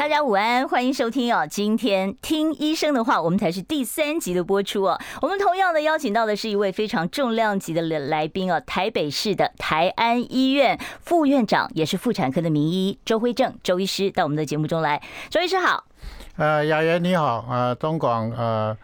大家午安，欢迎收听哦。今天听医生的话，我们才是第三集的播出哦。我们同样的邀请到的是一位非常重量级的来宾哦，台北市的台安医院副院长，也是妇产科的名医周辉正周医师到我们的节目中来。周医师好。呃，雅媛你好，呃，中广呃。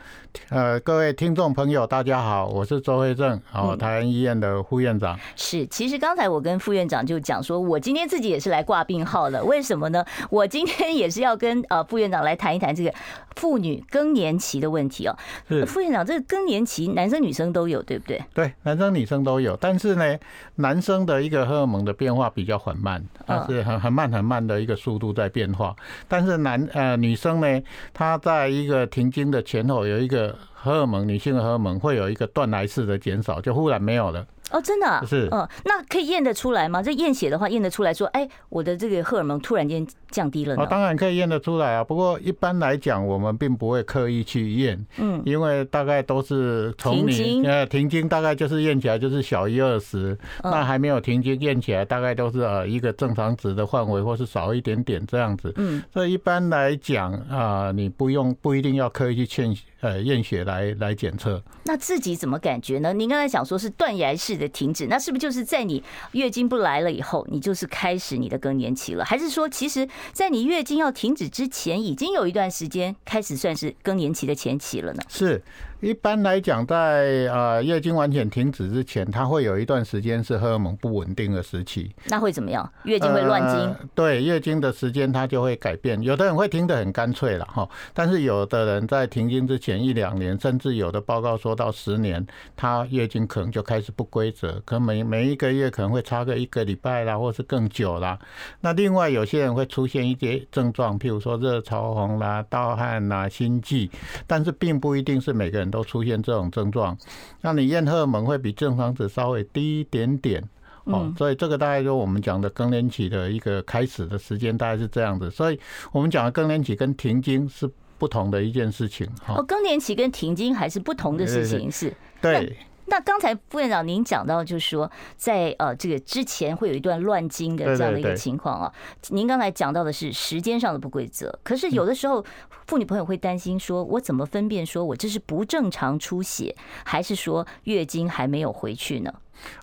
呃，各位听众朋友，大家好，我是周慧正，哦，台湾医院的副院长。是，其实刚才我跟副院长就讲说，我今天自己也是来挂病号的。为什么呢？我今天也是要跟呃副院长来谈一谈这个妇女更年期的问题哦。是，副院长，这个更年期男生女生都有，对不对？对，男生女生都有，但是呢，男生的一个荷尔蒙的变化比较缓慢，它是很很慢很慢的一个速度在变化。但是男呃女生呢，她在一个停经的前后有一个。荷尔蒙，女性的荷尔蒙会有一个断崖式的减少，就忽然没有了。哦，真的是，嗯，那可以验得出来吗？这验血的话，验得出来说，哎，我的这个荷尔蒙突然间降低了呢？哦，当然可以验得出来啊。不过一般来讲，我们并不会刻意去验，嗯，因为大概都是从你呃停经，大概就是验起来就是小于二十，那还没有停经验起来大概都是呃一个正常值的范围，或是少一点点这样子。嗯，所以一般来讲啊，你不用不一定要刻意去验呃验血来来检测。那自己怎么感觉呢？您刚才讲说是断崖式的停止，那是不是就是在你月经不来了以后，你就是开始你的更年期了？还是说，其实，在你月经要停止之前，已经有一段时间开始算是更年期的前期了呢？是。一般来讲，在呃月经完全停止之前，它会有一段时间是荷尔蒙不稳定的时期。那会怎么样？月经会乱经？呃、对，月经的时间它就会改变。有的人会停得很干脆了哈，但是有的人在停经之前一两年，甚至有的报告说到十年，他月经可能就开始不规则，可能每每一个月可能会差个一个礼拜啦，或是更久啦。那另外有些人会出现一些症状，譬如说热潮红啦、盗汗啦、心悸，但是并不一定是每个人。都出现这种症状，那你验荷尔蒙会比正常值稍微低一点点哦，所以这个大概就我们讲的更年期的一个开始的时间大概是这样子，所以我们讲的更年期跟停经是不同的一件事情哦，更年期跟停经还是不同的事情，是。对。那刚才副院长您讲到，就是说在呃这个之前会有一段乱经的这样的一个情况啊。您刚才讲到的是时间上的不规则，可是有的时候妇女朋友会担心说，我怎么分辨说我这是不正常出血，还是说月经还没有回去呢？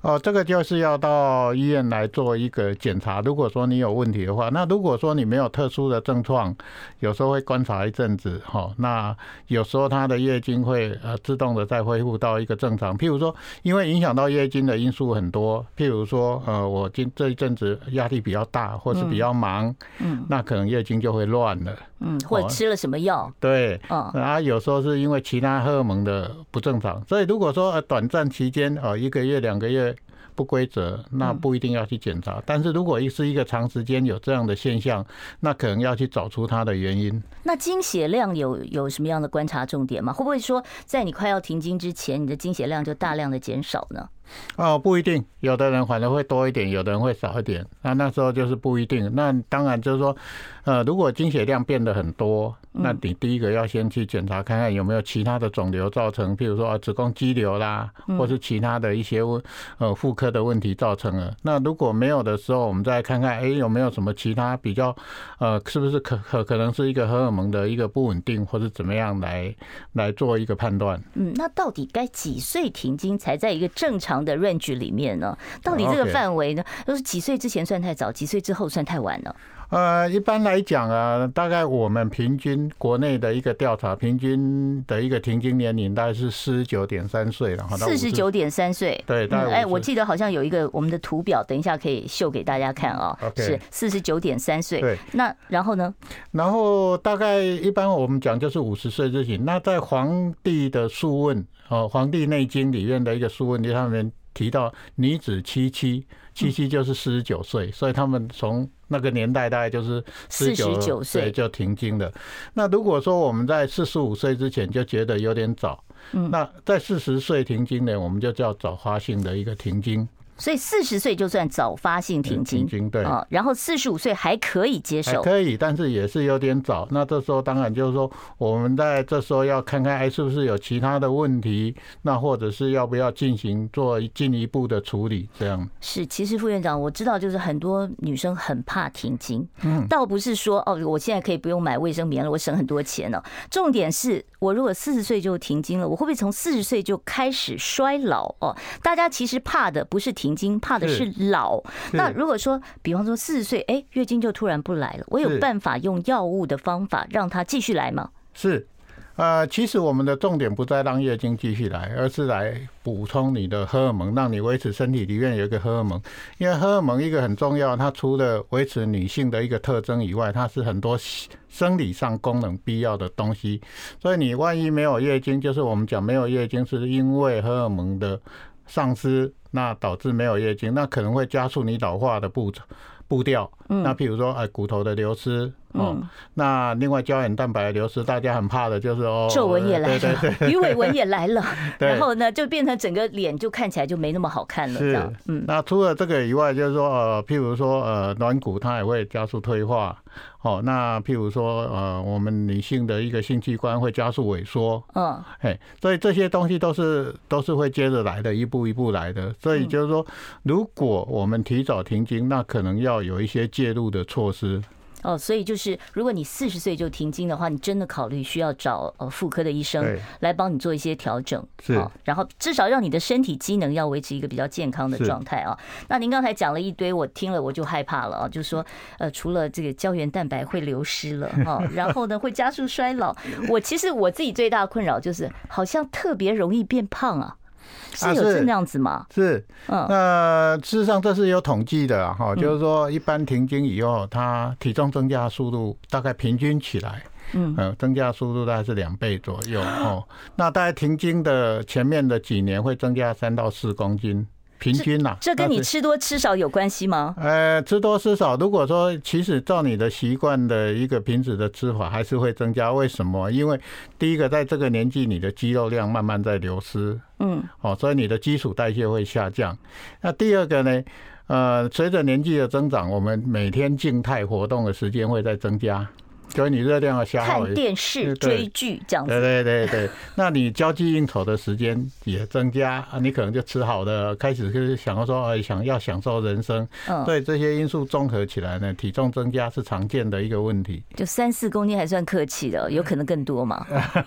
哦，这个就是要到医院来做一个检查。如果说你有问题的话，那如果说你没有特殊的症状，有时候会观察一阵子，哈，那有时候她的月经会呃自动的再恢复到一个正常。譬如说，因为影响到月经的因素很多，譬如说，呃，我今这一阵子压力比较大，或是比较忙，嗯，那可能月经就会乱了，嗯，或者吃了什么药，对，嗯，啊，有时候是因为其他荷尔蒙的不正常，所以如果说呃短暂期间，呃，一个月两个。月不规则，那不一定要去检查。但是如果是一个长时间有这样的现象，那可能要去找出它的原因。那经血量有有什么样的观察重点吗？会不会说在你快要停经之前，你的经血量就大量的减少呢？哦，不一定，有的人反而会多一点，有的人会少一点。那那时候就是不一定。那当然就是说，呃，如果经血量变得很多。那你第一个要先去检查看看有没有其他的肿瘤造成，譬如说子宫肌瘤啦，或是其他的一些呃妇科的问题造成了。那如果没有的时候，我们再看看，哎，有没有什么其他比较呃，是不是可可可能是一个荷尔蒙的一个不稳定，或是怎么样来来做一个判断？嗯，那到底该几岁停经才在一个正常的 range 里面呢？到底这个范围呢？都是几岁之前算太早，几岁之后算太晚呢？呃，一般来讲啊，大概我们平均国内的一个调查，平均的一个停经年龄大概是四十九点三岁了，四十九点三岁，对，大概哎，我记得好像有一个我们的图表，等一下可以秀给大家看啊，是四十九点三岁。对，那然后呢？然后大概一般我们讲就是五十岁之前。那在《黄帝的素问》哦，《黄帝内经》里面的一个素问里，上面提到女子七七，七七就是四十九岁，所以他们从那个年代大概就是四十九岁就停经了。那如果说我们在四十五岁之前就觉得有点早，那在四十岁停经呢，我们就叫早发性的一个停经。所以四十岁就算早发性停经，停经对啊，然后四十五岁还可以接受，可以，但是也是有点早。那这时候当然就是说，我们在这时候要看看，哎，是不是有其他的问题？那或者是要不要进行做进一步的处理？这样是。其实副院长，我知道就是很多女生很怕停经，嗯，倒不是说哦，我现在可以不用买卫生棉了，我省很多钱了。重点是我如果四十岁就停经了，我会不会从四十岁就开始衰老？哦，大家其实怕的不是停。停经怕的是老，那如果说，比方说四十岁，哎，月经就突然不来了，我有办法用药物的方法让它继续来吗？是，呃，其实我们的重点不在让月经继续来，而是来补充你的荷尔蒙，让你维持身体里面有一个荷尔蒙。因为荷尔蒙一个很重要，它除了维持女性的一个特征以外，它是很多生理上功能必要的东西。所以你万一没有月经，就是我们讲没有月经，是因为荷尔蒙的丧失。那导致没有月经，那可能会加速你老化的步步调。那譬如说，哎，骨头的流失，哦，那另外胶原蛋白流失，大家很怕的就是哦，皱纹也来了，鱼尾纹也来了，然后呢，就变成整个脸就看起来就没那么好看了。是，嗯。那除了这个以外，就是说，呃，譬如说，呃，软骨它也会加速退化。哦，那譬如说，呃，我们女性的一个性器官会加速萎缩，嗯，嘿，所以这些东西都是都是会接着来的，一步一步来的。所以就是说，如果我们提早停经，那可能要有一些介入的措施。哦，所以就是，如果你四十岁就停经的话，你真的考虑需要找呃妇科的医生来帮你做一些调整，是，然后至少让你的身体机能要维持一个比较健康的状态啊。那您刚才讲了一堆，我听了我就害怕了啊，就是说呃，除了这个胶原蛋白会流失了哈，然后呢会加速衰老，我其实我自己最大的困扰就是好像特别容易变胖啊。是有这样子吗？啊、是，嗯，那事实上这是有统计的哈，就是说一般停经以后，他体重增加速度大概平均起来，嗯，增加速度大概是两倍左右哦。那大概停经的前面的几年会增加三到四公斤。平均呐，这跟你吃多吃少有关系吗？呃，吃多吃少，如果说其实照你的习惯的一个平时的吃法，还是会增加。为什么？因为第一个，在这个年纪，你的肌肉量慢慢在流失，嗯，哦，所以你的基础代谢会下降。那第二个呢？呃，随着年纪的增长，我们每天静态活动的时间会在增加。所以你热量的消耗，看电视、追剧这样子。对对对对，那你交际应酬的时间也增加啊，你可能就吃好的，开始就是想要说，哎，想要享受人生。嗯。对这些因素综合起来呢，体重增加是常见的一个问题。就三四公斤还算客气的，有可能更多嘛？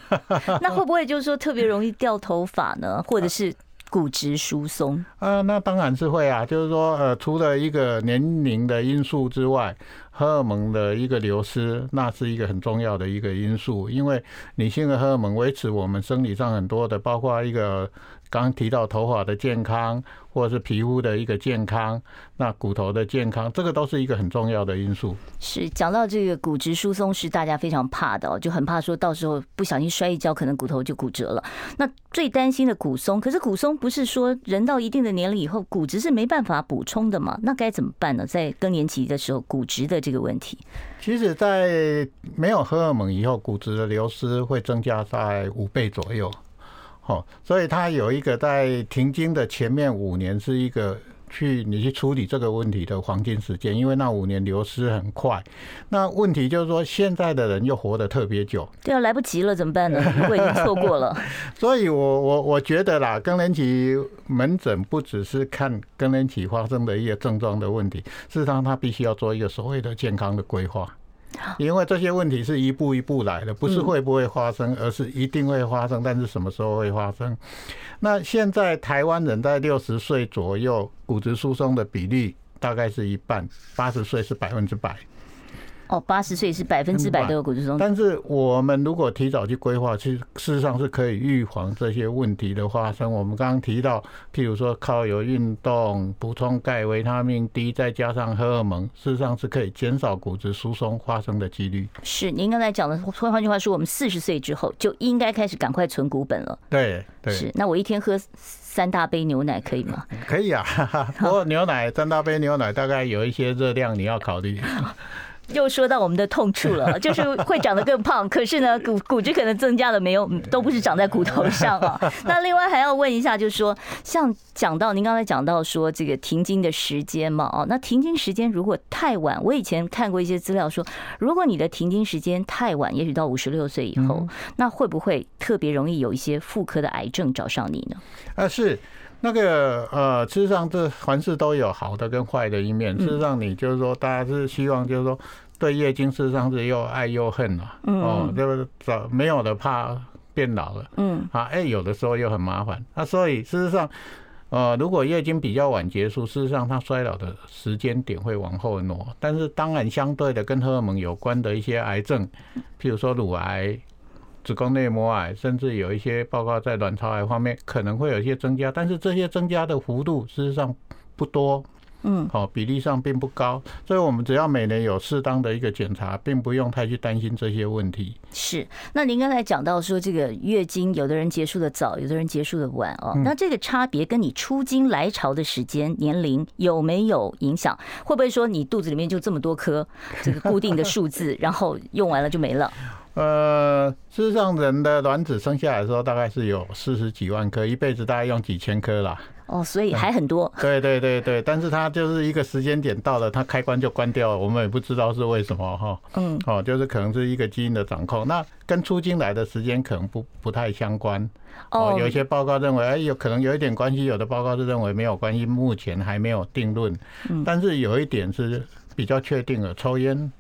那会不会就是说特别容易掉头发呢？或者是骨质疏松？啊，那当然是会啊。就是说，呃，除了一个年龄的因素之外。荷尔蒙的一个流失，那是一个很重要的一个因素，因为女性的荷尔蒙维持我们生理上很多的，包括一个。刚提到头发的健康，或者是皮肤的一个健康，那骨头的健康，这个都是一个很重要的因素。是讲到这个骨质疏松，是大家非常怕的，就很怕说到时候不小心摔一跤，可能骨头就骨折了。那最担心的骨松，可是骨松不是说人到一定的年龄以后，骨质是没办法补充的嘛？那该怎么办呢？在更年期的时候，骨质的这个问题，其实，在没有荷尔蒙以后，骨质的流失会增加在五倍左右。哦，所以它有一个在停经的前面五年是一个去你去处理这个问题的黄金时间，因为那五年流失很快。那问题就是说，现在的人又活得特别久。对啊，来不及了，怎么办呢？如果已经错过了。所以我我我觉得啦，更年期门诊不只是看更年期发生的一些症状的问题，事实上他必须要做一个所谓的健康的规划。因为这些问题是一步一步来的，不是会不会发生，而是一定会发生，但是什么时候会发生？那现在台湾人在六十岁左右，骨质疏松的比例大概是一半，八十岁是百分之百。哦，八十岁是百分之百都有骨质疏松，但是我们如果提早去规划，其实事实上是可以预防这些问题的发生。我们刚刚提到，譬如说靠有运动、补充钙、维他命 D，再加上荷尔蒙，事实上是可以减少骨质疏松发生的几率。是，您刚才讲的，换句话说，我们四十岁之后就应该开始赶快存股本了。对对。是，那我一天喝三大杯牛奶可以吗？可以啊，不过牛奶三大杯牛奶大概有一些热量，你要考虑。又说到我们的痛处了，就是会长得更胖，可是呢，骨骨质可能增加了没有，都不是长在骨头上啊。那另外还要问一下，就是说，像讲到您刚才讲到说这个停经的时间嘛，哦，那停经时间如果太晚，我以前看过一些资料说，如果你的停经时间太晚，也许到五十六岁以后，那会不会特别容易有一些妇科的癌症找上你呢？啊，是。那个呃，事实上，这凡事都有好的跟坏的一面。事实上，你就是说，大家是希望，就是说，对月经，事实上是又爱又恨啊。哦，就是早没有的怕变老了。嗯。啊，哎，有的时候又很麻烦。那所以，事实上，呃，如果月经比较晚结束，事实上它衰老的时间点会往后挪。但是，当然相对的，跟荷尔蒙有关的一些癌症，譬如说乳癌。子宫内膜癌，甚至有一些报告在卵巢癌方面可能会有一些增加，但是这些增加的幅度事实上不多，嗯，好，比例上并不高，所以我们只要每年有适当的一个检查，并不用太去担心这些问题。是，那您刚才讲到说这个月经，有的人结束的早，有的人结束的晚哦，那这个差别跟你出经来潮的时间、年龄有没有影响？会不会说你肚子里面就这么多颗这个固定的数字，然后用完了就没了？呃，事实上，人的卵子生下来的时候，大概是有四十几万颗，一辈子大概用几千颗啦。哦，所以还很多。对对对对，但是它就是一个时间点到了，它开关就关掉了，我们也不知道是为什么哈。嗯。哦，就是可能是一个基因的掌控，那跟出经来的时间可能不不太相关。哦。有一些报告认为，哎，有可能有一点关系，有的报告是认为没有关系，目前还没有定论。嗯。但是有一点是比较确定的，抽烟。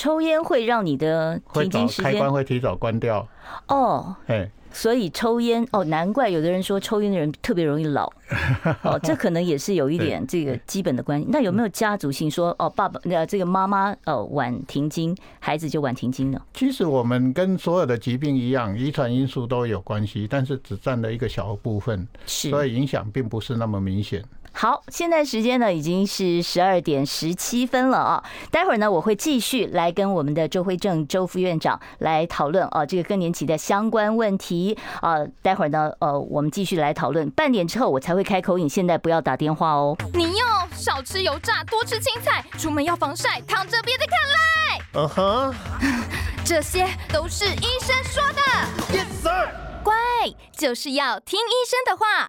抽烟会让你的停经时间？开关会提早关掉。哦，哎所以抽烟哦，难怪有的人说抽烟的人特别容易老。哦，这可能也是有一点这个基本的关系。那有没有家族性说哦，爸爸呃这个妈妈哦晚停经，孩子就晚停经呢？其实我们跟所有的疾病一样，遗传因素都有关系，但是只占了一个小部分，是，所以影响并不是那么明显。好，现在时间呢已经是十二点十七分了啊。待会儿呢，我会继续来跟我们的周辉正周副院长来讨论啊，这个更年期的相关问题啊。待会儿呢，呃，我们继续来讨论。半点之后我才会开口，你现在不要打电话哦。你要少吃油炸，多吃青菜，出门要防晒，躺着别再看赖。嗯哼，这些都是医生说的。Yes sir，乖，就是要听医生的话。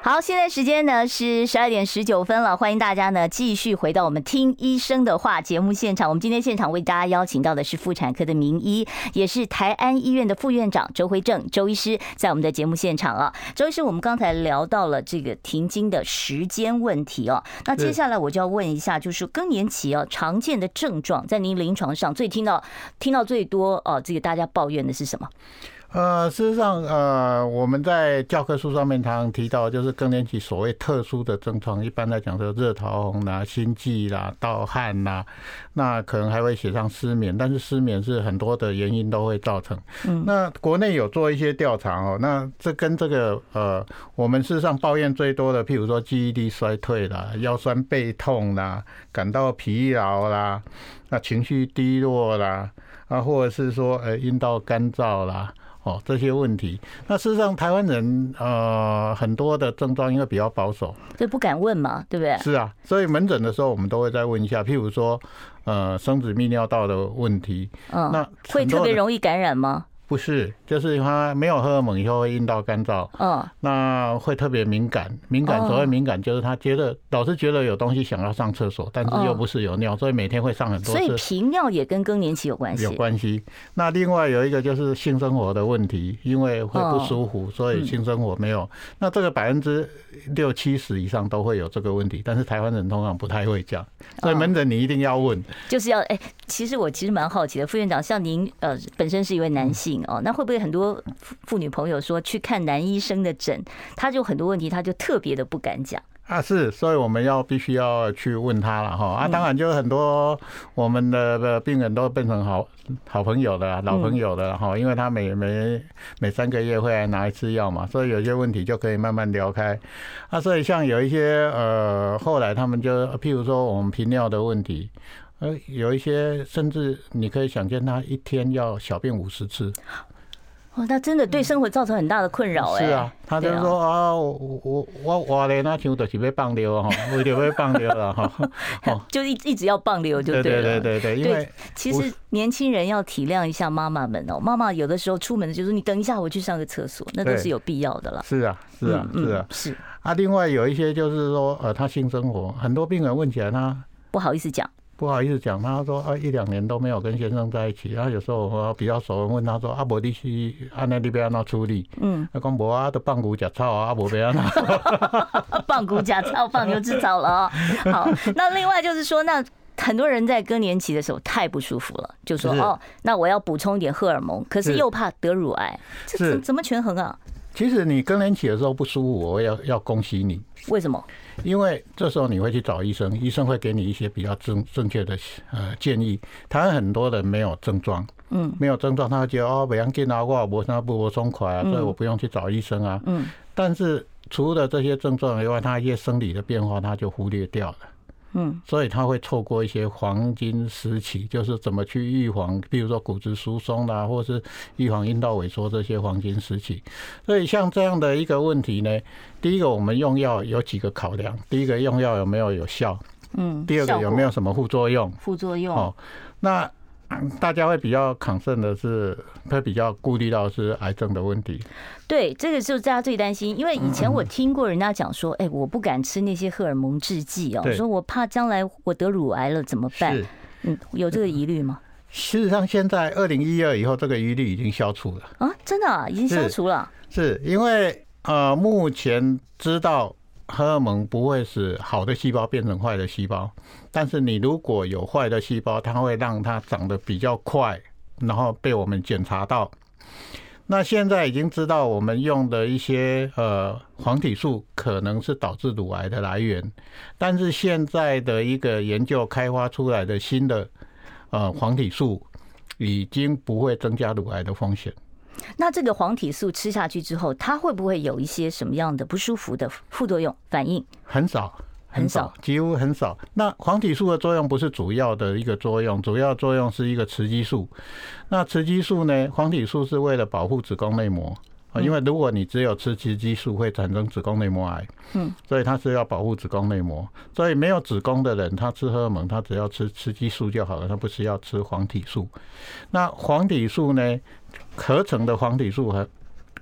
好，现在时间呢是十二点十九分了，欢迎大家呢继续回到我们听医生的话节目现场。我们今天现场为大家邀请到的是妇产科的名医，也是台安医院的副院长周辉正周医师，在我们的节目现场啊。周医师，我们刚才聊到了这个停经的时间问题哦，那接下来我就要问一下，就是更年期啊常见的症状，在您临床上最听到听到最多哦，这个大家抱怨的是什么？呃，事实上，呃，我们在教科书上面常常提到，就是更年期所谓特殊的症状，一般来讲说热潮红啦、心悸啦、盗汗啦，那可能还会写上失眠，但是失眠是很多的原因都会造成。嗯，那国内有做一些调查哦，那这跟这个呃，我们事实上抱怨最多的，譬如说记忆力衰退啦、腰酸背痛啦、感到疲劳啦、那情绪低落啦，啊，或者是说呃阴道干燥啦。哦，这些问题，那事实上台湾人呃很多的症状因为比较保守，就不敢问嘛，对不对？是啊，所以门诊的时候我们都会再问一下，譬如说呃生殖泌尿道的问题，嗯，那会特别容易感染吗？不是，就是他没有荷尔蒙以后会阴道干燥，嗯，那会特别敏感，敏感所谓敏感就是他觉得老是觉得有东西想要上厕所，但是又不是有尿，所以每天会上很多次。所以频尿也跟更年期有关系。有关系。那另外有一个就是性生活的问题，因为会不舒服，所以性生活没有。那这个百分之六七十以上都会有这个问题，但是台湾人通常不太会讲，所以门诊你一定要问。就是要哎，其实我其实蛮好奇的，副院长，像您呃本身是一位男性。哦，那会不会很多妇女朋友说去看男医生的诊，他就很多问题，他就特别的不敢讲。啊，是，所以我们要必须要去问他了哈。啊，当然就很多我们的病人都变成好好朋友的老朋友的哈，因为他每每每三个月会来拿一次药嘛，所以有些问题就可以慢慢聊开。啊，所以像有一些呃，后来他们就譬如说我们频尿的问题，呃，有一些甚至你可以想见他一天要小便五十次。哦，那真的对生活造成很大的困扰哎。是啊，他就说啊，我我我我咧那像都是要放尿哈，为了要放尿了哈。就一一直要放尿就对了。对对对对，因为其实年轻人要体谅一下妈妈们哦。妈妈有的时候出门就是你等一下，我去上个厕所，那都是有必要的了。是啊，是啊，是啊，是。啊，另外有一些就是说，呃，他性生活，很多病人问起来，他不好意思讲。不好意思讲，他说啊，一两年都没有跟先生在一起。然后有时候我比较熟，问他说啊，无你是按那里边那处理？嗯，他讲无啊，都放牛吃草啊，无别啊。放牛吃草，放牛吃草了。好，那另外就是说，那很多人在更年期的时候太不舒服了，就说哦，那我要补充一点荷尔蒙，可是又怕得乳癌，这怎怎么权衡啊？其实你更年期的时候不舒服，我要要恭喜你。为什么？因为这时候你会去找医生，医生会给你一些比较正正确的呃建议。台湾很多人没有症状，嗯，没有症状，他会觉得哦，不要紧啊，我我那不松快啊，所以我不用去找医生啊。嗯，但是除了这些症状以外，他一些生理的变化他就忽略掉了。嗯，所以他会错过一些黄金时期，就是怎么去预防，比如说骨质疏松啦，或是预防阴道萎缩这些黄金时期。所以像这样的一个问题呢，第一个我们用药有几个考量，第一个用药有没有有效？嗯，第二个有没有什么副作用？副作用哦，那。大家会比较抗胜的是，会比较顾虑到是癌症的问题。对，这个就是大家最担心，因为以前我听过人家讲说，哎，我不敢吃那些荷尔蒙制剂哦，说我怕将来我得乳癌了怎么办？嗯，有这个疑虑吗？事实上，现在二零一二以后，这个疑虑已经消除了啊，真的啊，已经消除了。是因为呃，目前知道。荷尔蒙不会使好的细胞变成坏的细胞，但是你如果有坏的细胞，它会让它长得比较快，然后被我们检查到。那现在已经知道我们用的一些呃黄体素可能是导致乳癌的来源，但是现在的一个研究开发出来的新的呃黄体素已经不会增加乳癌的风险。那这个黄体素吃下去之后，它会不会有一些什么样的不舒服的副作用反应？很少，很少，几乎很少。那黄体素的作用不是主要的一个作用，主要作用是一个雌激素。那雌激素呢？黄体素是为了保护子宫内膜啊，因为如果你只有吃雌激素，会产生子宫内膜癌。嗯，所以它是要保护子宫内膜。所以没有子宫的人，他吃荷尔蒙，他只要吃雌激素就好了，他不需要吃黄体素。那黄体素呢？合成的黄体素和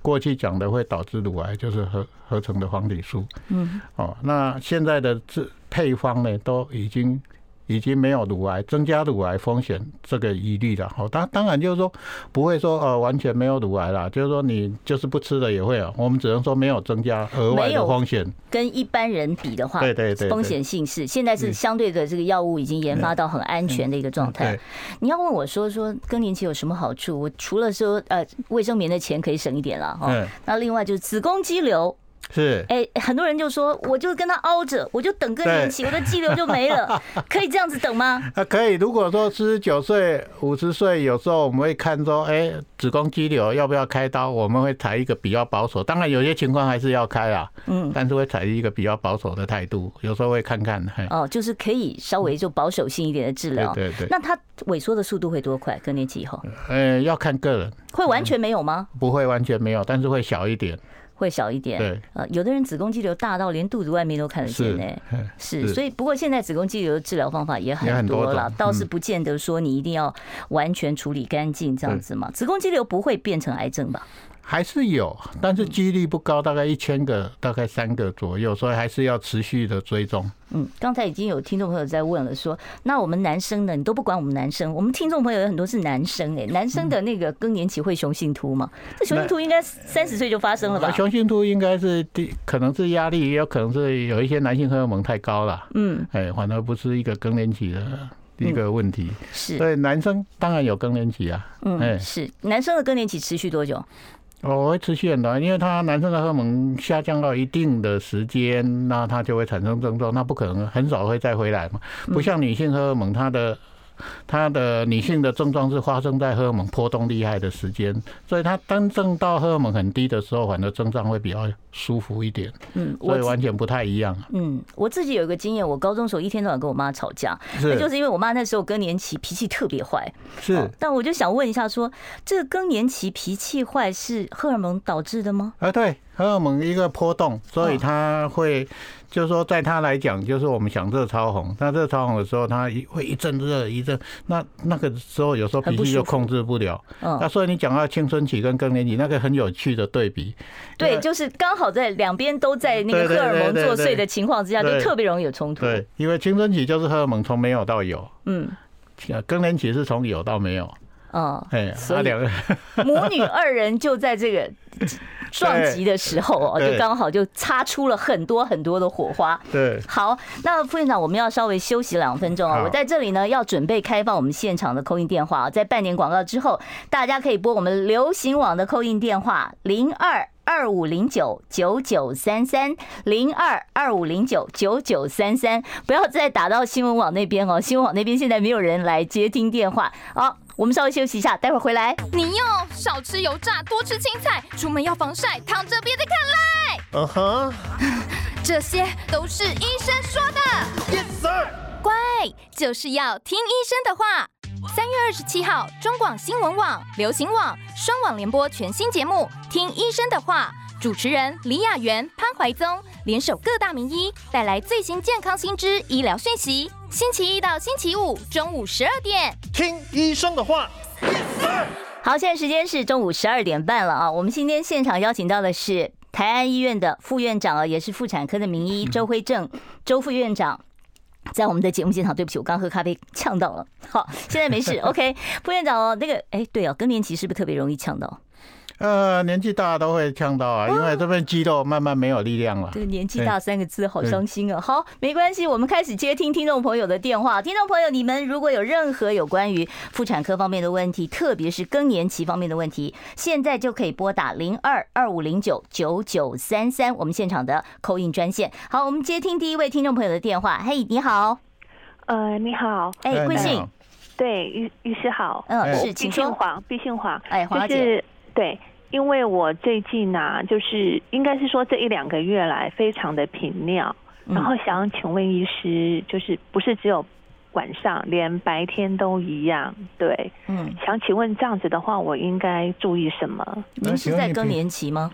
过去讲的会导致乳癌，就是合合成的黄体素。嗯，哦，那现在的这配方呢，都已经。已经没有乳癌增加乳癌风险这个疑虑了。好，当当然就是说不会说呃完全没有乳癌啦，就是说你就是不吃的也会啊。我们只能说没有增加额外的风险。跟一般人比的话，对对对，风险性是现在是相对的这个药物已经研发到很安全的一个状态。你要问我说说更年期有什么好处？我除了说呃卫生棉的钱可以省一点了哈，那另外就是子宫肌瘤。是，哎，很多人就说，我就跟他凹着，我就等更年期，我的肌瘤就没了，可以这样子等吗？啊，可以。如果说四十九岁、五十岁，有时候我们会看说，哎，子宫肌瘤要不要开刀？我们会采一个比较保守，当然有些情况还是要开啊，嗯，但是会采一个比较保守的态度，有时候会看看。哦，就是可以稍微就保守性一点的治疗。对对。那它萎缩的速度会多快？更年期以后？呃，要看个人。会完全没有吗？不会完全没有，但是会小一点。会小一点，对，呃，有的人子宫肌瘤大到连肚子外面都看得见呢，是，所以不过现在子宫肌瘤的治疗方法也很多了，倒是不见得说你一定要完全处理干净这样子嘛，子宫肌瘤不会变成癌症吧？还是有，但是几率不高，大概一千个，大概三个左右，所以还是要持续的追踪。嗯，刚才已经有听众朋友在问了，说那我们男生呢？你都不管我们男生？我们听众朋友有很多是男生哎，男生的那个更年期会雄性秃吗？这雄性秃应该三十岁就发生了吧？雄性秃应该是第，可能是压力，也有可能是有一些男性荷尔蒙太高了。嗯，哎，反而不是一个更年期的一个问题。是，所以男生当然有更年期啊。嗯，是男生的更年期持续多久？哦，会持续很短，因为他男生的荷尔蒙下降到一定的时间，那他就会产生症状，那不可能很少会再回来嘛，不像女性荷尔蒙，它的。它的女性的症状是发生在荷尔蒙波动厉害的时间，所以它真正到荷尔蒙很低的时候，反而症状会比较舒服一点。嗯，所以完全不太一样。嗯，我自己有一个经验，我高中时候一天到晚跟我妈吵架，那 就是因为我妈那时候更年期脾气特别坏。是，但我就想问一下，说这个更年期脾气坏是荷尔蒙导致的吗？啊，对，荷尔蒙一个波动，所以它会。就是说，在他来讲，就是我们想热超红，那热超红的时候，他会一阵热一阵，那那个时候有时候脾气就控制不了。那所以你讲到青春期跟更年期，那个很有趣的对比。对，就是刚好在两边都在那个荷尔蒙作祟的情况之下，就特别容易有冲突。对，因为青春期就是荷尔蒙从没有到有，嗯，更年期是从有到没有。哦，哎，所以两个母女二人就在这个 撞击的时候哦，就刚好就擦出了很多很多的火花。对，好，那副院长，我们要稍微休息两分钟啊。我在这里呢，要准备开放我们现场的 call in 电话啊，在半年广告之后，大家可以拨我们流行网的 call in 电话零二二五零九九九三三零二二五零九九九三三，不要再打到新闻网那边哦，新闻网那边现在没有人来接听电话。好。我们稍微休息一下，待会儿回来。你要少吃油炸，多吃青菜，出门要防晒，躺着别再看赖。嗯哼，这些都是医生说的。Yes sir。乖，就是要听医生的话。三月二十七号，中广新闻网、流行网双网联播全新节目《听医生的话》，主持人李雅媛、潘怀宗联手各大名医，带来最新健康新知、医疗讯息。星期一到星期五中午十二点，听医生的话。好，现在时间是中午十二点半了啊！我们今天现场邀请到的是台安医院的副院长啊，也是妇产科的名医周辉正周副院长，在我们的节目现场。对不起，我刚喝咖啡呛到了。好，现在没事。OK，副院长哦，那个哎，对哦，更年期是不是特别容易呛到？呃，年纪大都会呛到啊，因为这边肌肉慢慢没有力量了。这个年纪大三个字好伤心啊。好，没关系，我们开始接听听众朋友的电话。听众朋友，你们如果有任何有关于妇产科方面的问题，特别是更年期方面的问题，现在就可以拨打零二二五零九九九三三，我们现场的 call in 专线。好，我们接听第一位听众朋友的电话。嘿，你好。呃，你好。哎，贵姓？对，于于师好。嗯，是，请说。毕姓黄，毕姓黄。哎，黄姐。对。因为我最近啊，就是应该是说这一两个月来非常的频尿，然后想请问医师，就是不是只有晚上，连白天都一样？对，嗯，想请问这样子的话，我应该注意什么？您是在更年期吗？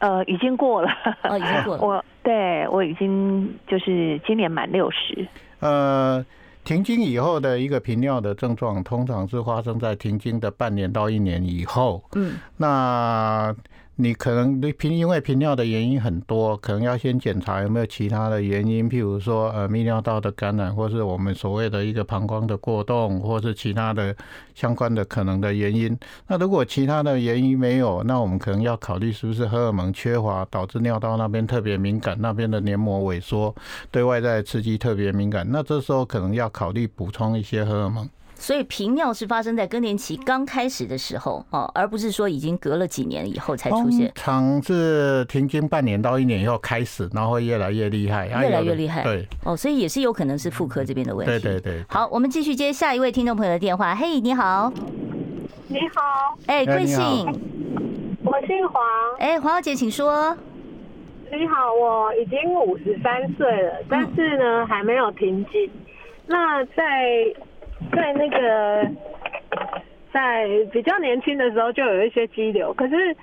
呃，已经过了，哦，已经过了。我对我已经就是今年满六十。呃。停经以后的一个频尿的症状，通常是发生在停经的半年到一年以后。嗯，那。你可能你频因为频尿的原因很多，可能要先检查有没有其他的原因，譬如说呃泌尿道的感染，或是我们所谓的一个膀胱的过动，或是其他的相关的可能的原因。那如果其他的原因没有，那我们可能要考虑是不是荷尔蒙缺乏导致尿道那边特别敏感，那边的黏膜萎缩，对外在刺激特别敏感。那这时候可能要考虑补充一些荷尔蒙。所以频尿是发生在更年期刚开始的时候哦，而不是说已经隔了几年以后才出现。常是停经半年到一年以后开始，然后会越来越厉害，越来越厉害。对，哦，所以也是有可能是妇科这边的问题。对对对。好，我们继续接下一位听众朋友的电话。嘿，你好。你好。哎，贵姓？我姓黄。哎，黄小姐，请说。你好，我已经五十三岁了，但是呢，还没有停经。那在。在那个，在比较年轻的时候就有一些肌瘤，可是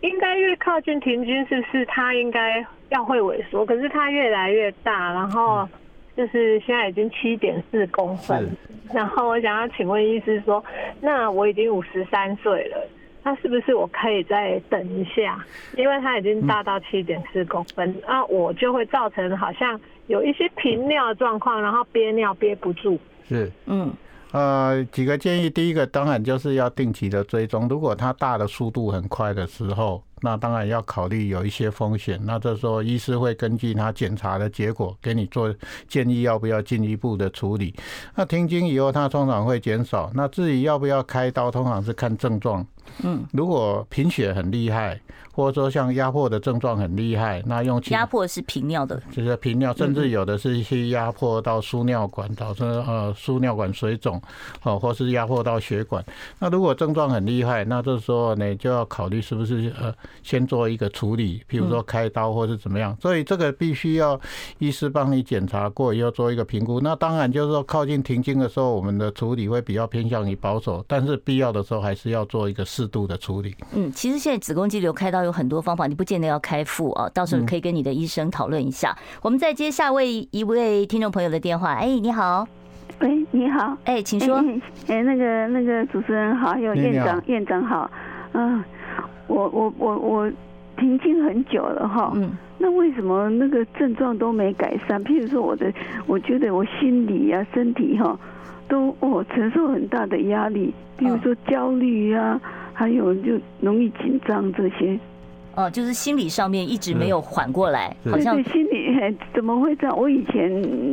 应该越靠近停经，是不是它应该要会萎缩？可是它越来越大，然后就是现在已经七点四公分。然后我想要请问医师说，那我已经五十三岁了，那是不是我可以再等一下？因为它已经大到七点四公分，那我就会造成好像有一些频尿状况，然后憋尿憋不住。是，嗯。呃，几个建议，第一个当然就是要定期的追踪。如果它大的速度很快的时候，那当然要考虑有一些风险。那这时候医师会根据他检查的结果给你做建议，要不要进一步的处理。那停经以后，它通常会减少。那至于要不要开刀，通常是看症状。嗯，如果贫血很厉害。或者说像压迫的症状很厉害，那用压迫是频尿的，就是频尿，甚至有的是去压迫到输尿管，导致呃输尿管水肿，哦，或是压迫到血管。那如果症状很厉害，那这时候呢就要考虑是不是呃先做一个处理，比如说开刀或是怎么样。所以这个必须要医师帮你检查过要做一个评估。那当然就是说靠近停经的时候，我们的处理会比较偏向于保守，但是必要的时候还是要做一个适度的处理。嗯，其实现在子宫肌瘤开刀。有很多方法，你不见得要开腹啊，到时候可以跟你的医生讨论一下。我们再接下位一位听众朋友的电话。哎，你好，喂，你好，哎，请说。哎，那个那个主持人好，还有院长院长好。嗯，我我我我停经很久了哈。嗯。那为什么那个症状都没改善？譬如说我的，我觉得我心理啊、身体哈，都哦承受很大的压力。譬如说焦虑啊。还有就容易紧张这些，哦，就是心理上面一直没有缓过来，好像对对心理 怎么会这样？我以前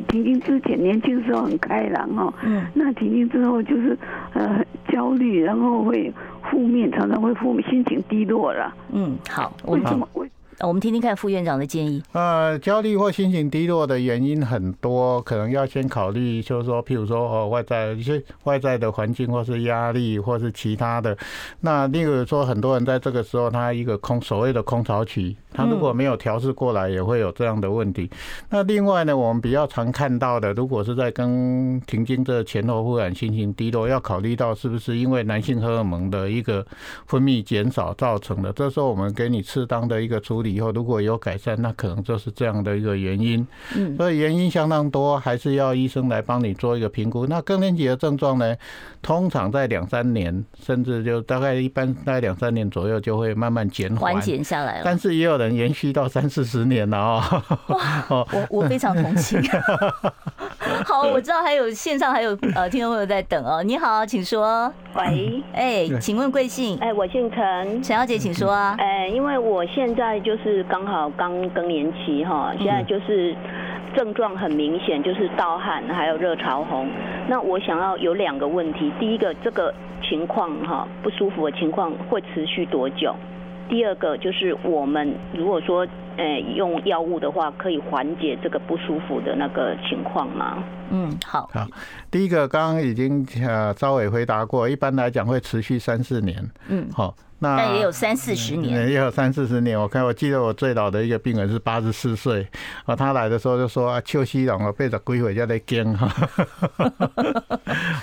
停经之前年轻时候很开朗哦，嗯，那停经之后就是呃焦虑，然后会负面，常常会负面，心情低落了。嗯，好，为什么？我们听听看副院长的建议。呃，焦虑或心情低落的原因很多，可能要先考虑，就是说，譬如说，哦，外在一些外在的环境，或是压力，或是其他的。那例如说，很多人在这个时候，他一个空所谓的空巢期，他如果没有调试过来，也会有这样的问题。那另外呢，我们比较常看到的，如果是在跟停经这前后忽然心情低落，要考虑到是不是因为男性荷尔蒙的一个分泌减少造成的。这时候我们给你适当的一个处理。以后如果有改善，那可能就是这样的一个原因。嗯，所以原因相当多，还是要医生来帮你做一个评估。那更年期的症状呢，通常在两三年，甚至就大概一般大概两三年左右就会慢慢减缓，缓解下来了。但是也有人延续到三四十年了哦。哇，我 我非常同情。好，我知道还有线上还有呃听众朋友在等哦。你好，请说。喂，哎，请问贵姓？哎，我姓陈，陈小姐，请说啊。哎，因为我现在就是刚好刚更年期哈，现在就是症状很明显，就是盗汗还有热潮红。那我想要有两个问题，第一个这个情况哈不舒服的情况会持续多久？第二个就是我们如果说。呃，用药物的话可以缓解这个不舒服的那个情况吗？嗯，好。好，第一个刚刚已经呃稍微回答过，一般来讲会持续三四年。嗯，好。那但也有三四十年，也有三四十年。我看我记得我最老的一个病人是八十四岁，啊，他来的时候就说啊，秋西朗了，背着龟尾在那惊哈。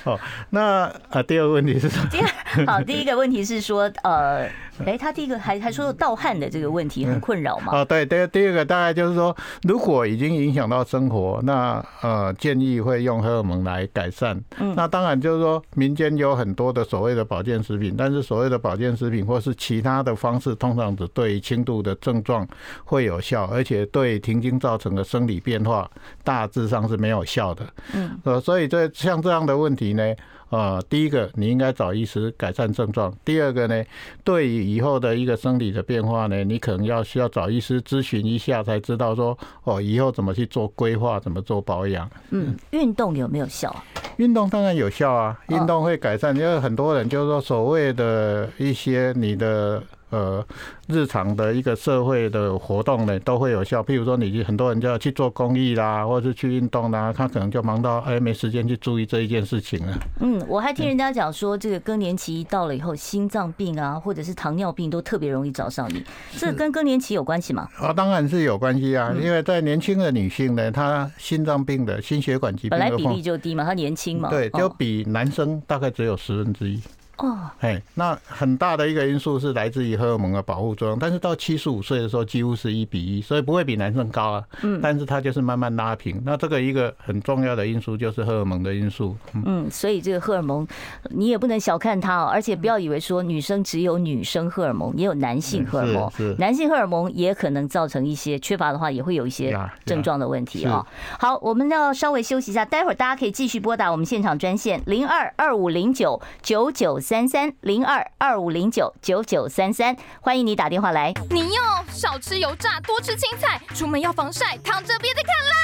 好，那啊，第二个问题是什么？第二好，第一个问题是说，呃，哎，他第一个还还说盗汗的这个问题很困扰吗？哦，对，第第二个大概就是说，如果已经影响到生活，那呃，建议会用荷尔蒙来改善。嗯，那当然就是说，民间有很多的所谓的保健食品，但是所谓的保健食品。或是其他的方式，通常只对轻度的症状会有效，而且对停经造成的生理变化大致上是没有效的。嗯，呃，所以这像这样的问题呢，呃，第一个你应该找医师改善症状；第二个呢，对于以后的一个生理的变化呢，你可能要需要找医师咨询一下，才知道说哦，以后怎么去做规划，怎么做保养。嗯，运动有没有效？运动当然有效啊，运动会改善，因为很多人就是说所谓的一些你的。呃，日常的一个社会的活动呢，都会有效。譬如说，你很多人就要去做公益啦，或者是去运动啦，他可能就忙到哎没时间去注意这一件事情了。嗯，我还听人家讲说，这个更年期到了以后，心脏病啊，或者是糖尿病都特别容易找上你。这跟更年期有关系吗？啊，当然是有关系啊，因为在年轻的女性呢，她心脏病的心血管疾病本来比例就低嘛，她年轻嘛，对，就比男生大概只有十分之一。哦，哎，那很大的一个因素是来自于荷尔蒙的保护作用，但是到七十五岁的时候几乎是一比一，所以不会比男生高啊。嗯，但是它就是慢慢拉平。那这个一个很重要的因素就是荷尔蒙的因素。嗯，所以这个荷尔蒙你也不能小看它哦，而且不要以为说女生只有女生荷尔蒙，也有男性荷尔蒙，男性荷尔蒙也可能造成一些缺乏的话，也会有一些症状的问题啊。好，我们要稍微休息一下，待会儿大家可以继续拨打我们现场专线零二二五零九九九。三三零二二五零九九九三三，欢迎你打电话来。你要少吃油炸，多吃青菜，出门要防晒，躺着别再看赖。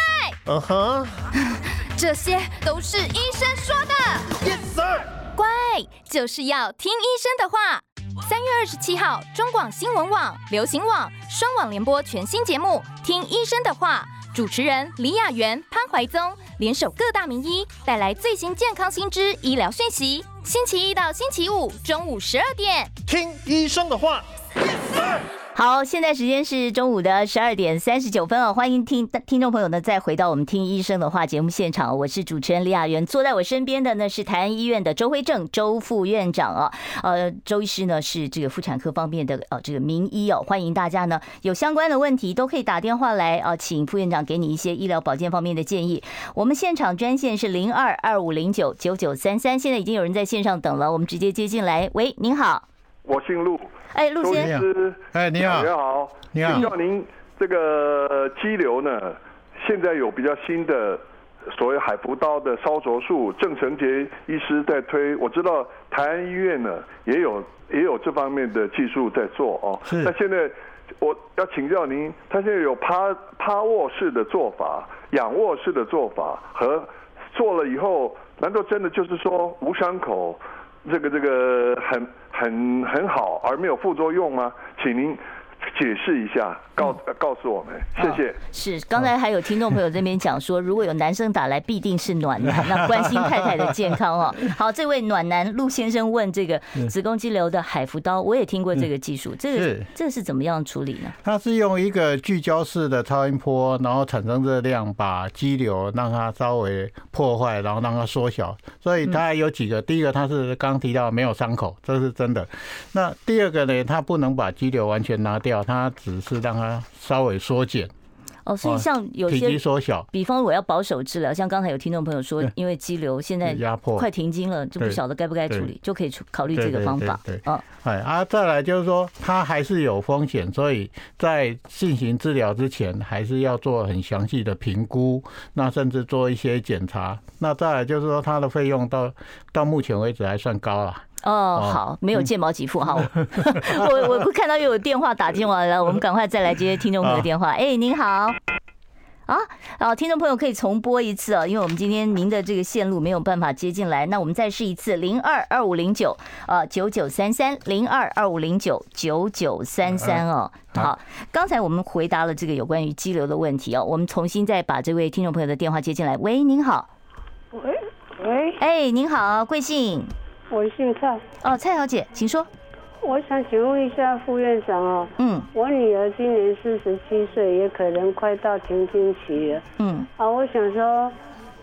嗯哼，这些都是医生说的。Yes sir，乖，就是要听医生的话。三月二十七号，中广新闻网、流行网双网联播全新节目《听医生的话》，主持人李雅媛、潘怀宗联手各大名医，带来最新健康新知、医疗讯息。星期一到星期五中午十二点，听医生的话。好，现在时间是中午的十二点三十九分哦，欢迎听听众朋友呢再回到我们听医生的话节目现场，我是主持人李雅媛，坐在我身边的呢是台安医院的周辉正周副院长啊，呃，周医师呢是这个妇产科方面的呃这个名医哦，欢迎大家呢有相关的问题都可以打电话来啊，请副院长给你一些医疗保健方面的建议。我们现场专线是零二二五零九九九三三，现在已经有人在线上等了，我们直接接进来。喂，您好，我姓陆。哎，陆先生，哎，你好，你好，你好，请教您这个肌瘤呢，现在有比较新的所谓海扶刀的烧灼术，郑成杰医师在推，我知道台安医院呢也有也有这方面的技术在做哦。那现在我要请教您，他现在有趴趴卧式的做法、仰卧式的做法，和做了以后，难道真的就是说无伤口？这个这个很很很好，而没有副作用吗？请您 解释一下，告告诉我们，谢谢。是，刚才还有听众朋友这边讲说，如果有男生打来，必定是暖男，那关心太太的健康哦。好，这位暖男陆先生问这个子宫肌瘤的海服刀，我也听过这个技术，这个这是怎么样处理呢？它是用一个聚焦式的超音波，然后产生热量，把肌瘤让它稍微破坏，然后让它缩小。所以它有几个，第一个它是刚刚提到没有伤口，这是真的。那第二个呢，它不能把肌瘤完全拿掉，它只是让它。稍微缩减。哦，所以像有些缩小，比方我要保守治疗，像刚才有听众朋友说，因为肌瘤现在压迫快停经了，就不晓得该不该处理，就可以考虑这个方法。对，啊，哎啊，再来就是说，它还是有风险，所以在进行治疗之前，还是要做很详细的评估，那甚至做一些检查。那再来就是说，它的费用到到目前为止还算高了。哦，好，没有见毛给付哈。我我会看到又有电话打进来了，我们赶快再来接听众朋友的电话。哎，您好。啊，好，听众朋友可以重播一次啊，因为我们今天您的这个线路没有办法接进来，那我们再试一次，零二二五零九呃九九三三零二二五零九九九三三哦。好，刚才我们回答了这个有关于肌瘤的问题哦，我们重新再把这位听众朋友的电话接进来。喂，您好。喂喂，哎，您好，贵姓？我姓蔡。哦，蔡小姐，请说。我想请问一下副院长哦，嗯，我女儿今年四十七岁，也可能快到停经期了，嗯，啊，我想说，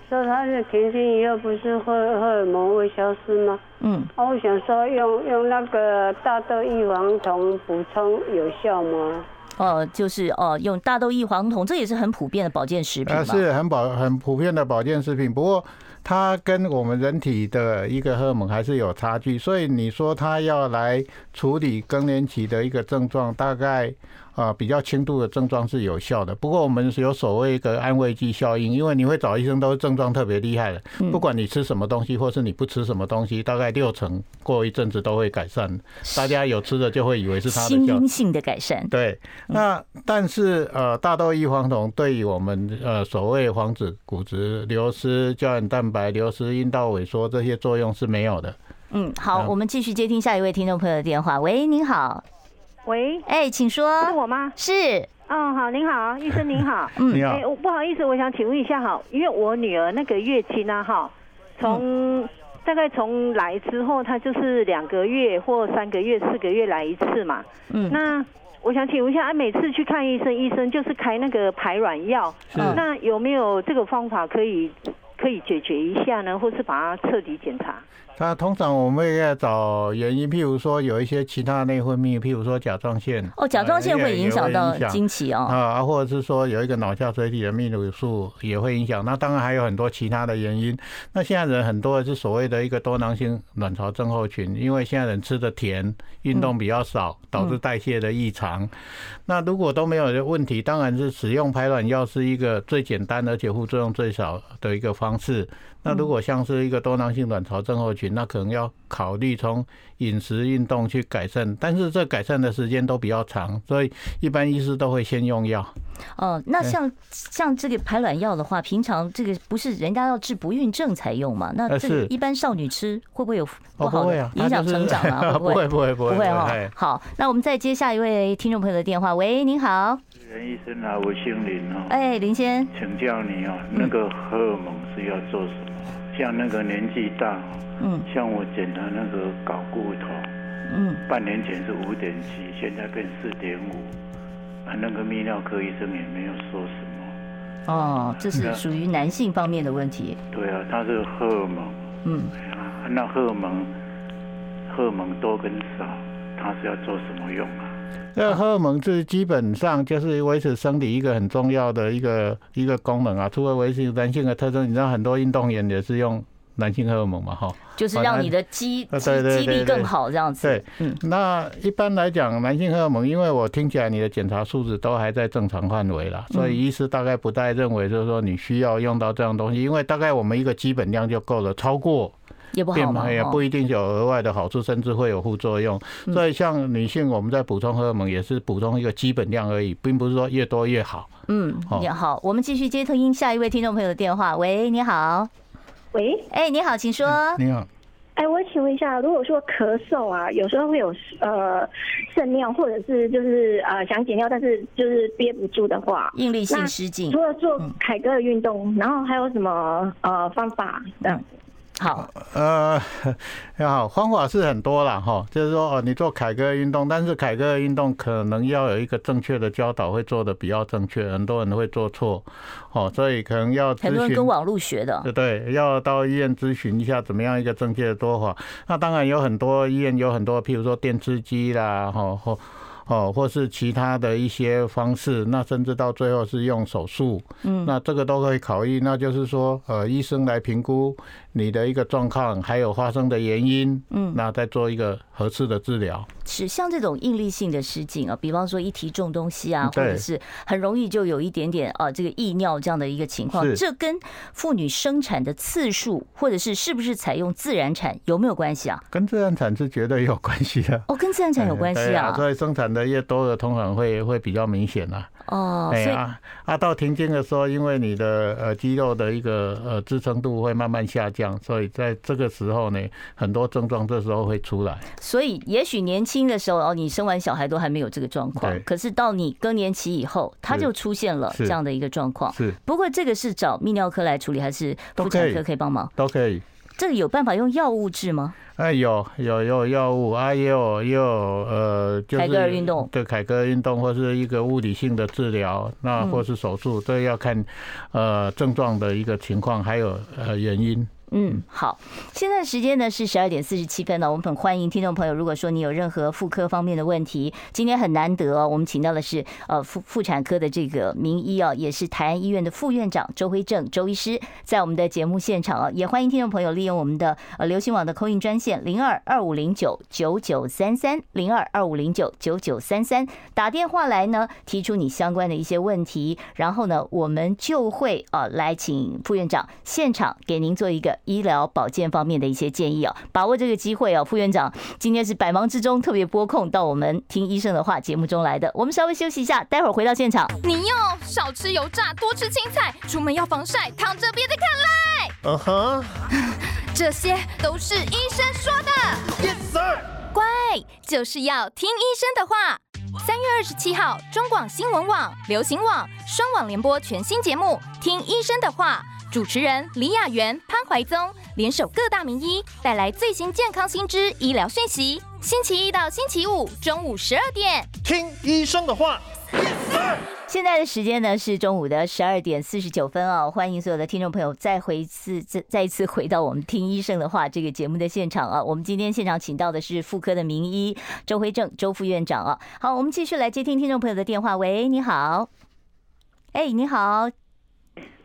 说她的停经以后不是荷荷尔蒙会消失吗？嗯，啊，我想说用用那个大豆异黄酮补充有效吗？哦，就是哦，用大豆异黄酮，这也是很普遍的保健食品吧？是很保很普遍的保健食品，不过。它跟我们人体的一个荷尔蒙还是有差距，所以你说它要来处理更年期的一个症状，大概。啊，比较轻度的症状是有效的，不过我们是有所谓一个安慰剂效应，因为你会找医生都是症状特别厉害的，不管你吃什么东西，或是你不吃什么东西，大概六成过一阵子都会改善。大家有吃的就会以为是它的心因性的改善。对，那但是呃，大豆异黄酮对于我们呃所谓防止骨质流失、胶原蛋白流失、阴道萎缩这些作用是没有的。嗯，好，我们继续接听下一位听众朋友的电话。喂，您好。喂，哎，请说。是我吗？是。哦，好，您好，医生您好。嗯，你好。哎，不好意思，我想请问一下，哈，因为我女儿那个月经呢，哈，从大概从来之后，她就是两个月或三个月、四个月来一次嘛。嗯。那我想请问一下，啊，每次去看医生，医生就是开那个排卵药。嗯。那有没有这个方法可以可以解决一下呢？或是把它彻底检查？那通常我们也要找原因，譬如说有一些其他内分泌，譬如说甲状腺哦，甲状腺会影响到经期哦，啊，或者是说有一个脑下垂体的泌乳素也会影响。那当然还有很多其他的原因。那现在人很多是所谓的一个多囊性卵巢症候群，因为现在人吃的甜，运动比较少，导致代谢的异常。那如果都没有问题，当然是使用排卵药是一个最简单而且副作用最少的一个方尝试。那如果像是一个多囊性卵巢症候群，那可能要考虑从饮食、运动去改善，但是这改善的时间都比较长，所以一般医师都会先用药。哦，那像像这个排卵药的话，平常这个不是人家要治不孕症才用嘛？那这一般少女吃会不会有不好的影响成长啊？不会不会不会不会哦。好，那我们再接下一位听众朋友的电话。喂，您好。任医生啊，我姓林哦。哎，林先，请教你哦，那个荷尔蒙是要做什么？像那个年纪大，嗯，像我检查那个睾固酮，嗯，半年前是五点七，现在变四点五，啊，那个泌尿科医生也没有说什么。哦，这是属于男性方面的问题。对啊，他是荷尔蒙，嗯，那荷尔蒙，荷尔蒙多跟少，他是要做什么用啊？这荷尔蒙是基本上就是维持生理一个很重要的一个一个功能啊。除了维持男性的特征，你知道很多运动员也是用男性荷尔蒙嘛？哈，就是让你的肌肌力更好这样子。对，嗯。那一般来讲，男性荷尔蒙，因为我听起来你的检查数值都还在正常范围啦，所以医师大概不太认为就是说你需要用到这样东西，因为大概我们一个基本量就够了，超过。也不好嘛，也不一定有额外的好处，甚至会有副作用。所以像女性，我们在补充荷尔蒙也是补充一个基本量而已，并不是说越多越好。嗯，你好，我们继续接听下一位听众朋友的电话。喂，你好。喂，哎，你好，请说。你好。哎，我请问一下，如果说咳嗽啊，有时候会有呃渗尿，或者是就是呃想解尿，但是就是憋不住的话，应力性失禁。除了做凯歌的运动，然后还有什么呃方法这样？好，呃，好，方法是很多了哈，就是说哦，你做凯格尔运动，但是凯格尔运动可能要有一个正确的教导，会做的比较正确，很多人会做错，哦，所以可能要很多人跟网络学的，对对，要到医院咨询一下怎么样一个正确的做法。那当然有很多医院有很多，譬如说电刺激啦，哈或。哦，或是其他的一些方式，那甚至到最后是用手术，嗯，那这个都可以考虑。那就是说，呃，医生来评估你的一个状况，还有发生的原因，嗯，那再做一个合适的治疗。是像这种应力性的失禁啊，比方说一提重东西啊，或者是很容易就有一点点啊这个溢尿这样的一个情况，这跟妇女生产的次数，或者是是不是采用自然产有没有关系啊？跟自然产是绝对有关系的。哦，跟自然产有关系啊，所以生产的越多的，通常会会比较明显啊。哦，所以啊，啊到停经的时候，因为你的呃肌肉的一个呃支撑度会慢慢下降，所以在这个时候呢，很多症状这时候会出来。所以也许年轻的时候哦，你生完小孩都还没有这个状况，可是到你更年期以后，它就出现了这样的一个状况。是，不过这个是找泌尿科来处理，还是妇产科可以帮忙？都可以。这个有办法用药物治吗？哎，有有有药物啊，也有也有呃，就是凯格尔运动，对凯格尔运动或是一个物理性的治疗，那或是手术，这要看呃症状的一个情况，还有呃原因。嗯，好，现在时间呢是十二点四十七分了。我们很欢迎听众朋友，如果说你有任何妇科方面的问题，今天很难得哦，我们请到的是呃妇妇产科的这个名医哦，也是台安医院的副院长周辉正周医师，在我们的节目现场啊，也欢迎听众朋友利用我们的呃流行网的 call in 专线零二二五零九九九三三零二二五零九九九三三打电话来呢，提出你相关的一些问题，然后呢，我们就会啊来请副院长现场给您做一个。医疗保健方面的一些建议啊，把握这个机会啊，副院长今天是百忙之中特别拨空到我们听医生的话节目中来的。我们稍微休息一下，待会儿回到现场。你要少吃油炸，多吃青菜，出门要防晒，躺着别再看赖。嗯哼，这些都是医生说的。Yes sir，乖，就是要听医生的话。三月二十七号，中广新闻网、流行网双网联播全新节目《听医生的话》。主持人李雅媛、潘怀宗联手各大名医，带来最新健康新知、医疗讯息。星期一到星期五中午十二点，听医生的话。现在的时间呢是中午的十二点四十九分哦，欢迎所有的听众朋友再回一次、再再一次回到我们听医生的话这个节目的现场啊。我们今天现场请到的是妇科的名医周辉正周副院长啊。好，我们继续来接听听众朋友的电话。喂，你好。哎，你好。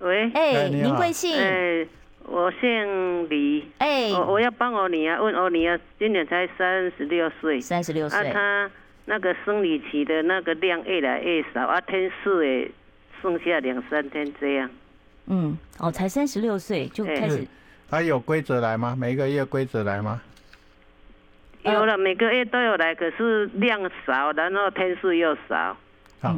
喂，哎，您贵姓？哎，我姓李。哎，我我要帮我女儿问我女儿，今年才三十六岁，三十六岁，啊，她那个生理期的那个量越来越少，啊，天数也剩下两三天这样。嗯，哦，才三十六岁就开始。他有规则来吗？每个月规则来吗？有了，每个月都有来，可是量少，然后天数又少。好，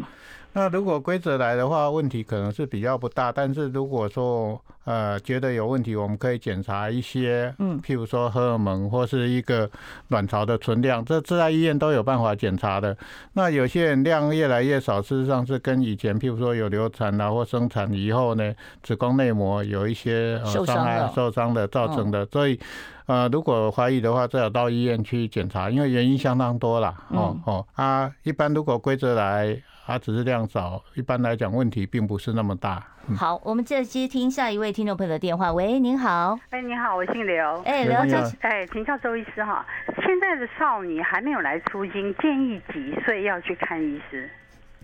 那如果规则来的话，问题可能是比较不大。但是如果说呃觉得有问题，我们可以检查一些，嗯，譬如说荷尔蒙或是一个卵巢的存量，这这在医院都有办法检查的。那有些人量越来越少，事实上是跟以前譬如说有流产啊或生产以后呢，子宫内膜有一些呃伤害受伤的造成的，所以。呃，如果怀疑的话，最好到医院去检查，因为原因相当多啦。哦哦，啊，一般如果规则来，它只是量少，一般来讲问题并不是那么大。嗯、好，我们再接听下一位听众朋友的电话。喂，您好。哎，你好，我姓刘。哎，刘先生。哎，请教周医师哈，现在的少女还没有来出经，建议几岁要去看医师？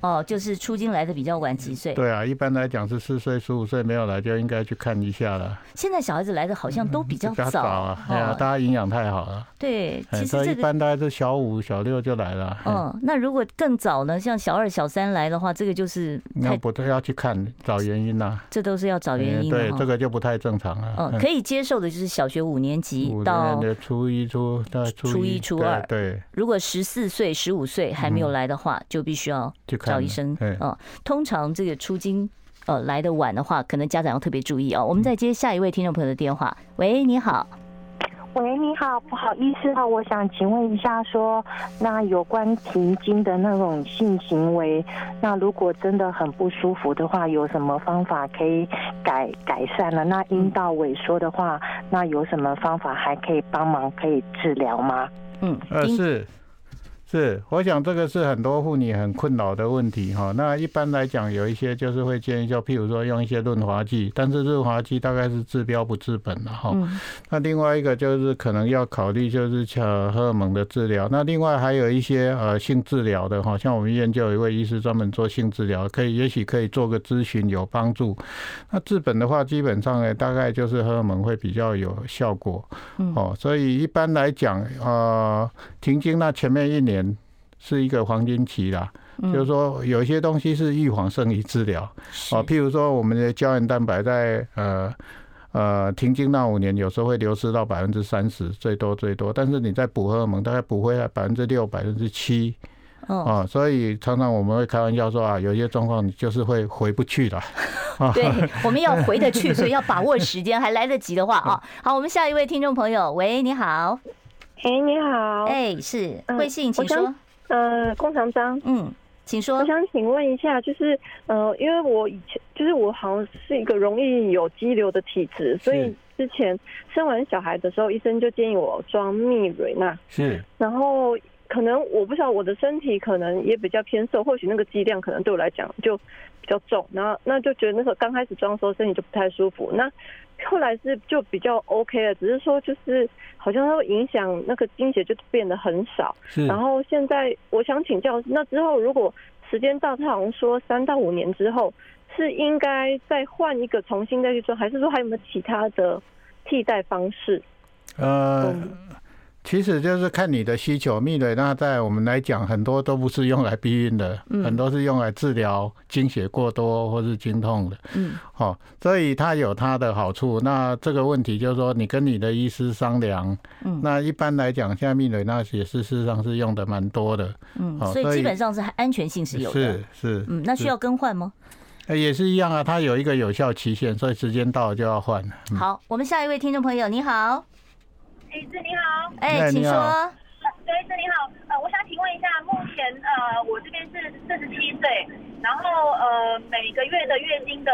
哦，就是出京来的比较晚几岁？对啊，一般来讲是四岁、十五岁没有来就应该去看一下了。现在小孩子来的好像都比较早，嗯、早啊，哎呀，大家营养太好了。对，其实、这个、一般大概是小五、小六就来了。嗯，那如果更早呢？像小二、小三来的话，这个就是那不都要去看找原因呐？这都是要找原因。对，这个就不太正常了。嗯，可以接受的就是小学五年级到初一、初初一、初二。对，如果十四岁、十五岁还没有来的话，就必须要找医生。嗯。通常这个出经呃来的晚的话，可能家长要特别注意哦。我们再接下一位听众朋友的电话。喂，你好。喂，你好，不好意思哈，我想请问一下说，说那有关停经的那种性行为，那如果真的很不舒服的话，有什么方法可以改改善呢？那阴道萎缩的话，那有什么方法还可以帮忙可以治疗吗？嗯，呃是。是，我想这个是很多妇女很困扰的问题哈。那一般来讲，有一些就是会建议，就譬如说用一些润滑剂，但是润滑剂大概是治标不治本的哈。那另外一个就是可能要考虑就是像荷尔蒙的治疗。那另外还有一些呃性治疗的哈，像我们医院就有一位医师专门做性治疗，可以也许可以做个咨询有帮助。那治本的话，基本上呢大概就是荷尔蒙会比较有效果。哦，所以一般来讲，呃，停经那前面一年。是一个黄金期啦，就是说有一些东西是预防胜于治疗，啊，譬如说我们的胶原蛋白在呃呃停经那五年，有时候会流失到百分之三十，最多最多，但是你在补荷尔蒙，大概补回来百分之六、百分之七，哦，所以常常我们会开玩笑说啊，有些状况你就是会回不去了。对，我们要回得去，所以要把握时间，还来得及的话啊，好，我们下一位听众朋友，喂，你好，哎，你好，哎，是贵姓，请说。呃，龚长章，嗯，请说。我想请问一下，就是呃，因为我以前就是我好像是一个容易有肌瘤的体质，所以之前生完小孩的时候，医生就建议我装泌蕊钠。是。然后可能我不知道我的身体可能也比较偏瘦，或许那个剂量可能对我来讲就比较重，然后那就觉得那时候刚开始装的时候身体就不太舒服。那后来是就比较 OK 了，只是说就是好像它会影响那个经血就变得很少。然后现在我想请教，那之后如果时间到，他好像说三到五年之后是应该再换一个重新再去做，还是说还有没有其他的替代方式？呃。嗯其实就是看你的需求，蜜蕊那在我们来讲，很多都不是用来避孕的，很多是用来治疗经血过多或是经痛的。嗯，好，所以它有它的好处。那这个问题就是说，你跟你的医师商量。嗯，那一般来讲，现在蜜蕊那也是事实上是用的蛮多的。嗯，所以基本上是安全性是有的。是是。嗯，那需要更换吗？也是一样啊，它有一个有效期限，所以时间到了就要换。好，我们下一位听众朋友，你好。哎，医师你好。哎，请说。对，医生你好。呃，我想请问一下，目前呃，我这边是四十七岁，然后呃，每个月的月经的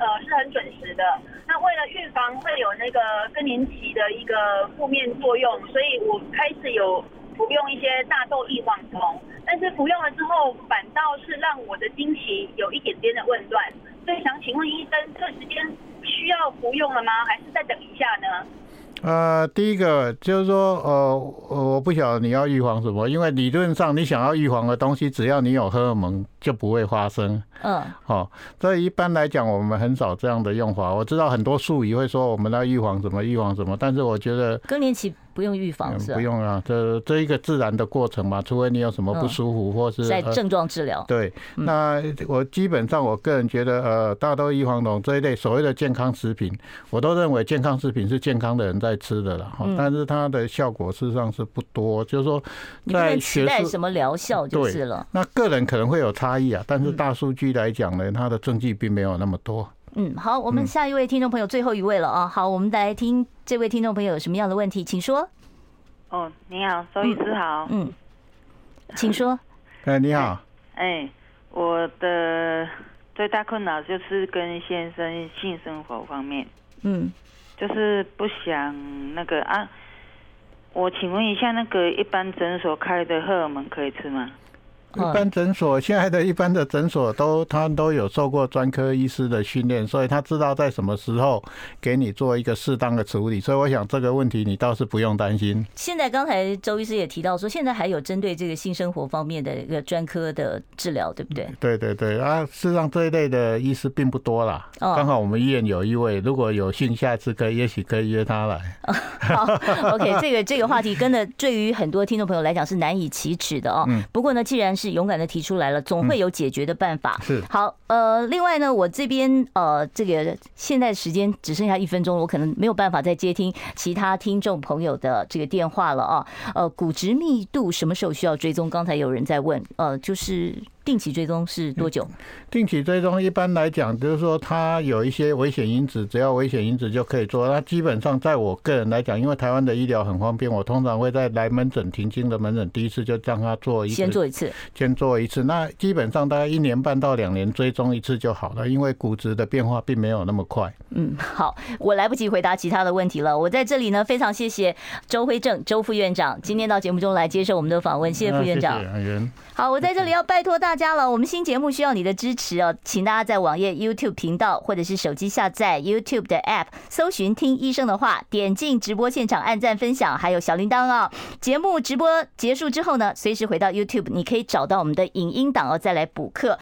呃是很准时的。那为了预防会有那个更年期的一个负面作用，所以我开始有服用一些大豆异黄酮。但是服用了之后，反倒是让我的经期有一点点的紊乱。所以想请问医生，这个时间需要服用了吗？还是再等一下呢？呃，第一个就是说，呃，我不晓得你要预防什么，因为理论上你想要预防的东西，只要你有荷尔蒙就不会发生。嗯，好，所以一般来讲，我们很少这样的用法。我知道很多术语会说我们要预防什么，预防什么，但是我觉得更年期。不用预防是、嗯、不用啊，这这一个自然的过程嘛，除非你有什么不舒服、嗯、或是在症状治疗。对，那我基本上我个人觉得，呃，大豆异黄酮这一类所谓的健康食品，我都认为健康食品是健康的人在吃的了哈，但是它的效果事实上是不多，就是说在期待什么疗效就是了。那个人可能会有差异啊，但是大数据来讲呢，它的证据并没有那么多。嗯，好，我们下一位听众朋友，最后一位了啊。好，我们来听这位听众朋友有什么样的问题，请说。哦，你好，周医师好。嗯，请说。哎，你好。哎，我的最大困扰就是跟先生性生活方面。嗯，就是不想那个啊。我请问一下，那个一般诊所开的荷尔蒙可以吃吗？一般诊所现在的一般的诊所都他都有受过专科医师的训练，所以他知道在什么时候给你做一个适当的处理。所以我想这个问题你倒是不用担心。现在刚才周医师也提到说，现在还有针对这个性生活方面的一个专科的治疗，对不对？对对对啊，事实上这一类的医师并不多啦。刚好我们医院有一位，如果有幸下次可以，也许可以约他来。好，OK，这个这个话题真的对于很多听众朋友来讲是难以启齿的哦。不过呢，既然是勇敢的提出来了，总会有解决的办法。是好，呃，另外呢，我这边呃，这个现在时间只剩下一分钟，我可能没有办法再接听其他听众朋友的这个电话了啊。呃，骨质密度什么时候需要追踪？刚才有人在问，呃，就是。定期追踪是多久？定期追踪一般来讲，就是说它有一些危险因子，只要危险因子就可以做。那基本上，在我个人来讲，因为台湾的医疗很方便，我通常会在来门诊停经的门诊第一次就让他做一次，先做一次，先做一次。那基本上大概一年半到两年追踪一次就好了，因为骨质的变化并没有那么快。嗯，好，我来不及回答其他的问题了。我在这里呢，非常谢谢周辉正周副院长今天到节目中来接受我们的访问，谢谢副院长。谢谢好，我在这里要拜托大家了。我们新节目需要你的支持哦，请大家在网页 YouTube 频道或者是手机下载 YouTube 的 App，搜寻“听医生的话”，点进直播现场，按赞分享，还有小铃铛哦。节目直播结束之后呢，随时回到 YouTube，你可以找到我们的影音档哦，再来补课。